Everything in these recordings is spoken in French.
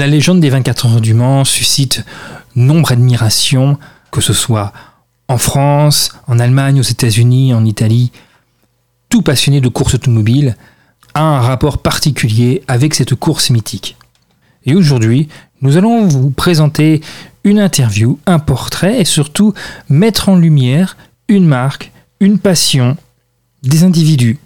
La légende des 24 heures du Mans suscite nombre d'admiration, que ce soit en France, en Allemagne, aux États-Unis, en Italie. Tout passionné de course automobile a un rapport particulier avec cette course mythique. Et aujourd'hui, nous allons vous présenter une interview, un portrait et surtout mettre en lumière une marque, une passion, des individus.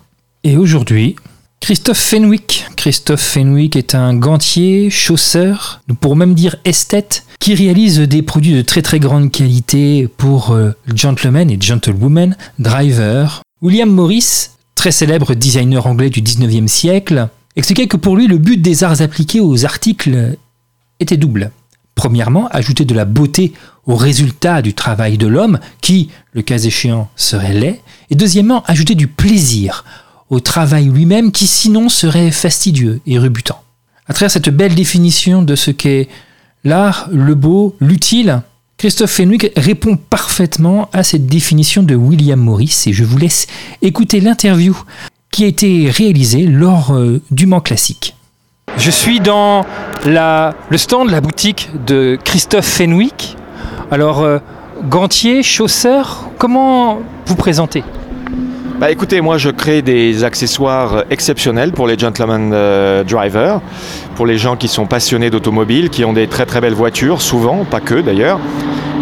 Et aujourd'hui, Christophe Fenwick. Christophe Fenwick est un gantier, chausseur, nous pourrons même dire esthète, qui réalise des produits de très très grande qualité pour euh, gentlemen et gentlewomen, driver. William Morris, très célèbre designer anglais du 19e siècle, expliquait que pour lui le but des arts appliqués aux articles était double. Premièrement, ajouter de la beauté au résultat du travail de l'homme, qui, le cas échéant, serait laid, et deuxièmement, ajouter du plaisir au travail lui-même qui sinon serait fastidieux et rebutant. À travers cette belle définition de ce qu'est l'art, le beau, l'utile, Christophe Fenwick répond parfaitement à cette définition de William Morris et je vous laisse écouter l'interview qui a été réalisée lors euh, du Mans Classique. Je suis dans le stand la boutique de Christophe Fenwick. Alors, euh, gantier, chausseur, comment vous présentez? Bah écoutez, moi je crée des accessoires exceptionnels pour les gentlemen euh, drivers, pour les gens qui sont passionnés d'automobile, qui ont des très très belles voitures, souvent, pas que d'ailleurs.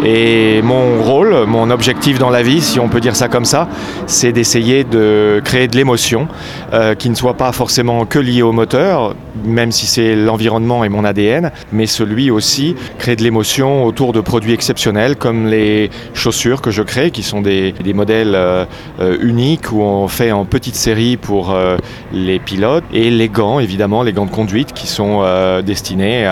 Et mon rôle, mon objectif dans la vie, si on peut dire ça comme ça, c'est d'essayer de créer de l'émotion euh, qui ne soit pas forcément que liée au moteur, même si c'est l'environnement et mon ADN, mais celui aussi créer de l'émotion autour de produits exceptionnels comme les chaussures que je crée, qui sont des, modèles euh, euh, uniques où on fait en petite série pour les pilotes, et les gants, évidemment, les gants de conduite qui sont destinés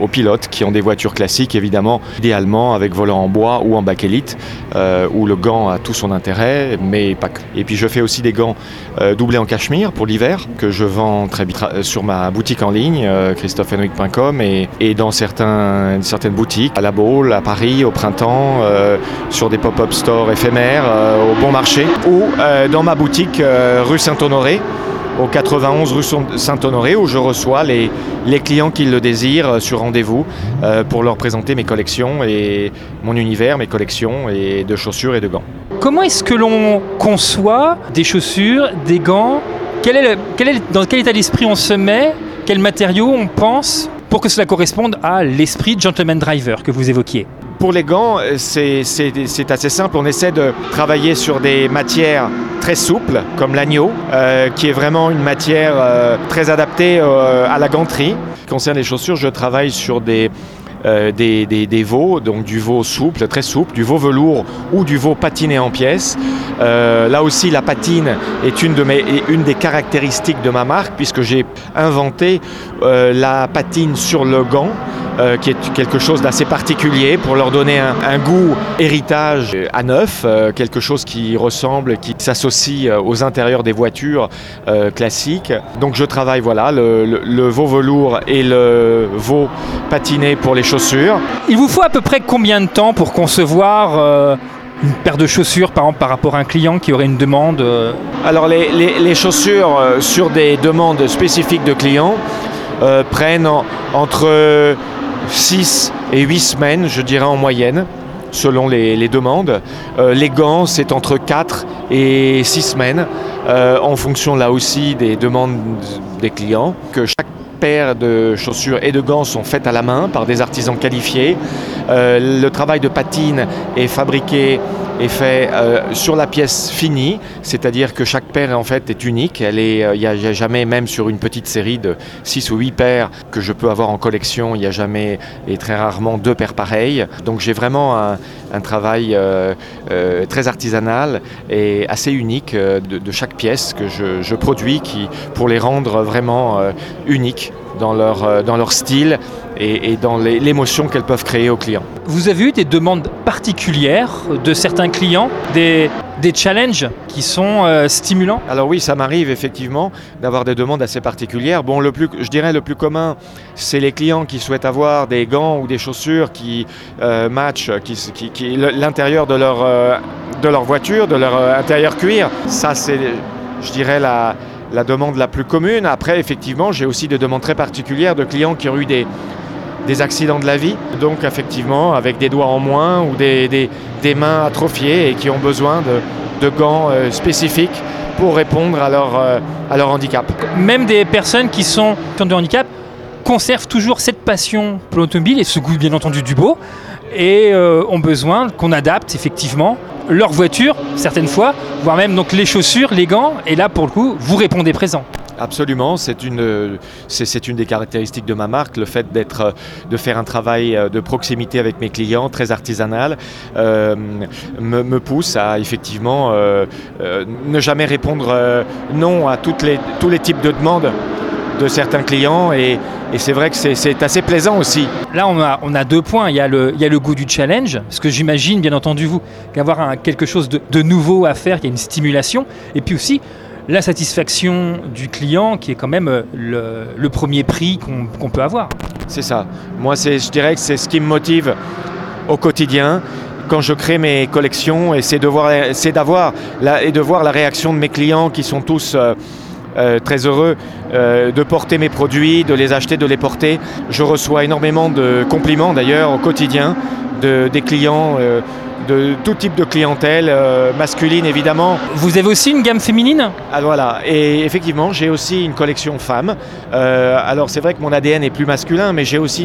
aux pilotes qui ont des voitures classiques, évidemment, idéalement avec volant en bois ou en bakélite, euh, où le gant a tout son intérêt, mais pas que. Et puis je fais aussi des gants euh, doublés en cachemire pour l'hiver, que je vends très vite euh, sur ma boutique en ligne, euh, christophenwick.com, et, dans certaines boutiques, à la Baule, à Paris, au printemps, sur des pop-up stores éphémères, au bon marché, ou dans ma boutique rue Saint-Honoré, au 91 rue Saint-Honoré où je reçois les, clients qui le désirent euh, sur rendez-vous euh, pour leur présenter mes collections et mon univers, mes collections et de chaussures et de gants. Comment est-ce que l'on conçoit des chaussures, des gants? Quel est Dans quel état d'esprit on se met? Quels matériaux on pense? Pour que cela corresponde à l'esprit gentleman driver que vous évoquiez pour les gants, euh, c'est assez simple. On essaie de travailler sur des matières très souples, comme l'agneau, euh, qui est vraiment une matière euh, très adaptée à la ganterie. Concernant les chaussures, je travaille sur des, des, des, veaux, donc du veau souple, très souple, du veau velours ou du veau patiné en pièces. là aussi, la patine est une, de mes, une des caractéristiques de ma marque, puisque j'ai inventé la patine sur le gant. Euh, qui est quelque chose d'assez particulier pour leur donner un, goût héritage à neuf, euh, quelque chose qui ressemble, qui s'associe euh, aux intérieurs des voitures classiques. Donc je travaille voilà le, veau velours et le veau patiné pour les chaussures. Il vous faut à peu près combien de temps pour concevoir une paire de chaussures par exemple par rapport à un client qui aurait une demande Alors les, les chaussures sur des demandes spécifiques de clients prennent entre 6 et 8 semaines, je dirais en moyenne, selon les, demandes. Euh, les gants, c'est entre 4 et 6 semaines, euh, en fonction là aussi des demandes des clients. Que chaque de chaussures et de gants sont faites à la main par des artisans qualifiés. Euh, le travail de patine est fabriqué est fait euh, sur la pièce finie, c'est-à-dire que chaque paire en fait est unique. Euh, il n'y a, jamais même sur une petite série de 6 ou 8 paires que je peux avoir en collection, il n'y a jamais et très rarement deux paires pareilles. Donc j'ai vraiment un, travail euh, très artisanal et assez unique de, chaque pièce que je, je, produis, qui pour les rendre vraiment uniques dans leur, dans leur style et, dans l'émotion qu'elles peuvent créer aux clients. Vous avez eu des demandes particulières de certains clients, des, des challenges qui sont euh, stimulants? Alors oui, ça m'arrive effectivement d'avoir des demandes assez particulières. Bon, le plus, je dirais le plus commun, c'est les clients qui souhaitent avoir des gants ou des chaussures qui euh, matchent qui, qui, l'intérieur de leur, euh, de leur voiture, de leur intérieur cuir. Ça, c'est, je dirais, la, la demande la plus commune. Après, effectivement, j'ai aussi des demandes très particulières de clients qui ont eu des, accidents de la vie, donc effectivement avec des doigts en moins ou des, mains atrophiées et qui ont besoin de, gants euh, spécifiques pour répondre à leur, euh, à leur handicap. Même des personnes qui sont de handicap conservent toujours cette passion pour l'automobile et ce goût bien entendu du beau et euh, ont besoin qu'on adapte effectivement leur voiture certaines fois, voire même donc les chaussures, les gants et là pour le coup vous répondez présent. Absolument, c'est une, c'est, une des caractéristiques de ma marque, le fait d'être, de faire un travail euh, de proximité avec mes clients, très artisanal, euh, me, pousse à effectivement ne jamais répondre non à tous les types de demandes de certains clients et, c'est vrai que c'est assez plaisant aussi. Là, on a, on a deux points. Il y a, le, il y a le goût du challenge, parce que j'imagine, bien entendu, vous, qu'avoir quelque chose de, nouveau à faire, il y a une stimulation, et puis aussi la satisfaction du client, qui est quand même euh, le, premier prix qu'on peut avoir. C'est ça. Moi, je dirais que c'est ce qui me motive au quotidien quand je crée mes collections, et c'est d'avoir et de voir la réaction de mes clients qui sont tous... Euh, euh, très heureux euh, de porter mes produits, de les acheter, de les porter. Je reçois énormément de compliments d'ailleurs au quotidien de, des clients. Euh, de tout type de clientèle, masculine évidemment. Vous avez aussi une gamme féminine? Ah, Voilà, et effectivement j'ai aussi une collection femmes. alors c'est vrai que mon ADN est plus masculin, mais j'ai aussi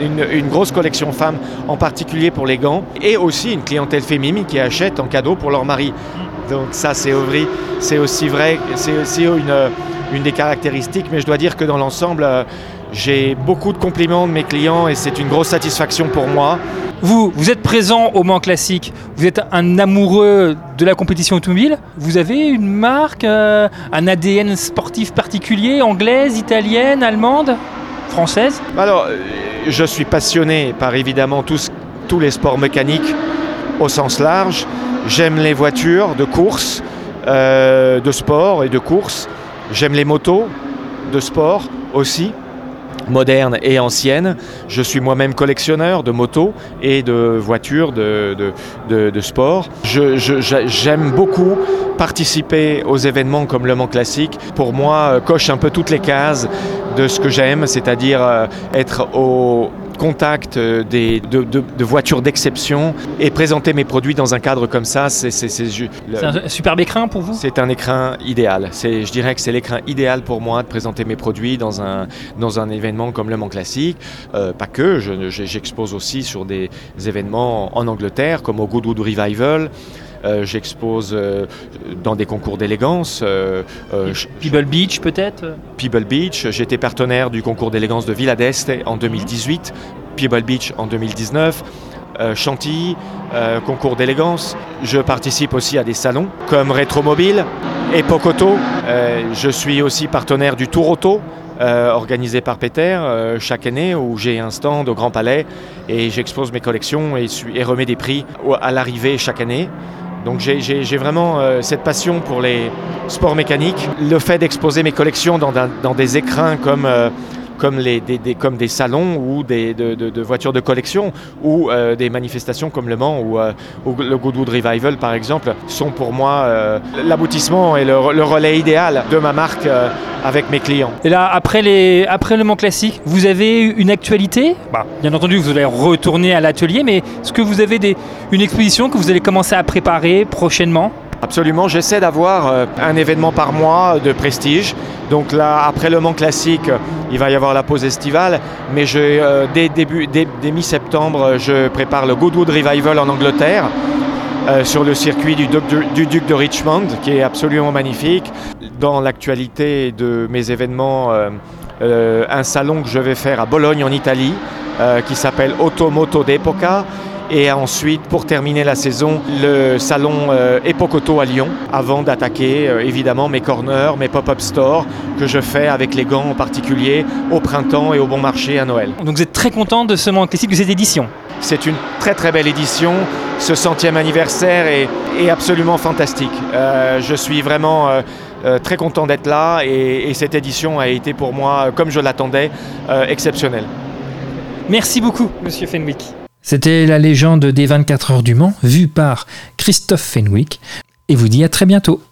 une, une, grosse collection femmes, en particulier pour les gants, et aussi une clientèle féminine qui achète en cadeau pour leur mari. Donc ça, c'est c'est aussi vrai, c'est aussi une, une, des caractéristiques, mais je dois dire que dans l'ensemble, euh, j'ai beaucoup de compliments de mes clients et c'est une grosse satisfaction pour moi. Vous, vous êtes présent au Mans Classique, vous êtes un amoureux de la compétition automobile, vous avez une marque, euh, un ADN sportif particulier, anglaise, italienne, allemande, française? Alors, euh, je suis passionné par évidemment tous, tous les sports mécaniques au sens large. J'aime les voitures de course, euh, de sport et de course. J'aime les motos de sport aussi modernes et anciennes. Je suis moi-même collectionneur de motos et de voitures de, de, sport. J'aime beaucoup participer aux événements comme Le Mans Classique. Pour moi, euh, coche un peu toutes les cases de ce que j'aime, c'est-à-dire euh, être au, contact euh, des, de, voitures d'exception et présenter mes produits dans un cadre comme ça, c'est un superbe écrin pour vous? C'est un écrin idéal. Je dirais que c'est l'écran idéal pour moi de présenter mes produits dans un, dans un événement comme Le Mans Classique. Euh, pas que, j'expose aussi sur des événements en Angleterre comme au Goodwood Revival. Euh, j'expose euh, dans des concours d'élégance. Euh, People Beach peut-être? People Beach. J'étais partenaire du concours d'élégance de Villa d'Este en 2018, People Beach en 2019. Chantilly, concours d'élégance. Je participe aussi à des salons comme Rétromobile et Pocoto. je suis aussi partenaire du Tour Auto, organisé par Peter chaque année où j'ai un stand au Grand Palais et j'expose mes collections et, et remets des prix à l'arrivée chaque année. Donc j'ai vraiment euh, cette passion pour les sports mécaniques. Le fait d'exposer mes collections dans, des écrins comme, euh, comme, des, salons ou des, de, de, voitures de collection ou euh, des manifestations comme Le Mans ou, le Goodwood Revival par exemple sont pour moi l'aboutissement et le, relais idéal de ma marque avec mes clients. Et là, après, les, le Mans Classique, vous avez une actualité? Bah, Bien entendu, vous allez retourner à l'atelier, mais est-ce que vous avez une exposition que vous allez commencer à préparer prochainement? Absolument, j'essaie d'avoir euh, un événement par mois de prestige. Donc là, après le Mans Classique, il va y avoir la pause estivale, mais euh, dès, début, dès, mi-septembre, je prépare le Goodwood Revival en Angleterre. Euh, sur le circuit du, duc de Richmond, qui est absolument magnifique. Dans l'actualité de mes événements, un salon que je vais faire à Bologne en Italie, qui s'appelle Automoto d'Epoca. Et ensuite, pour terminer la saison, le salon Epocoto à Lyon, avant d'attaquer évidemment mes corners, mes pop-up stores que je fais avec les gants en particulier au printemps et au bon marché à Noël. Donc vous êtes très content de ce moment classique de cette édition? C'est une très très belle édition ce centième anniversaire est, absolument fantastique. Euh, je suis vraiment euh, euh, très content d'être là et, cette édition a été pour moi, comme je l'attendais, exceptionnelle. Merci beaucoup, Monsieur Fenwick. C'était la légende des 24 heures du Mans, vue par Christophe Fenwick, et vous dis à très bientôt.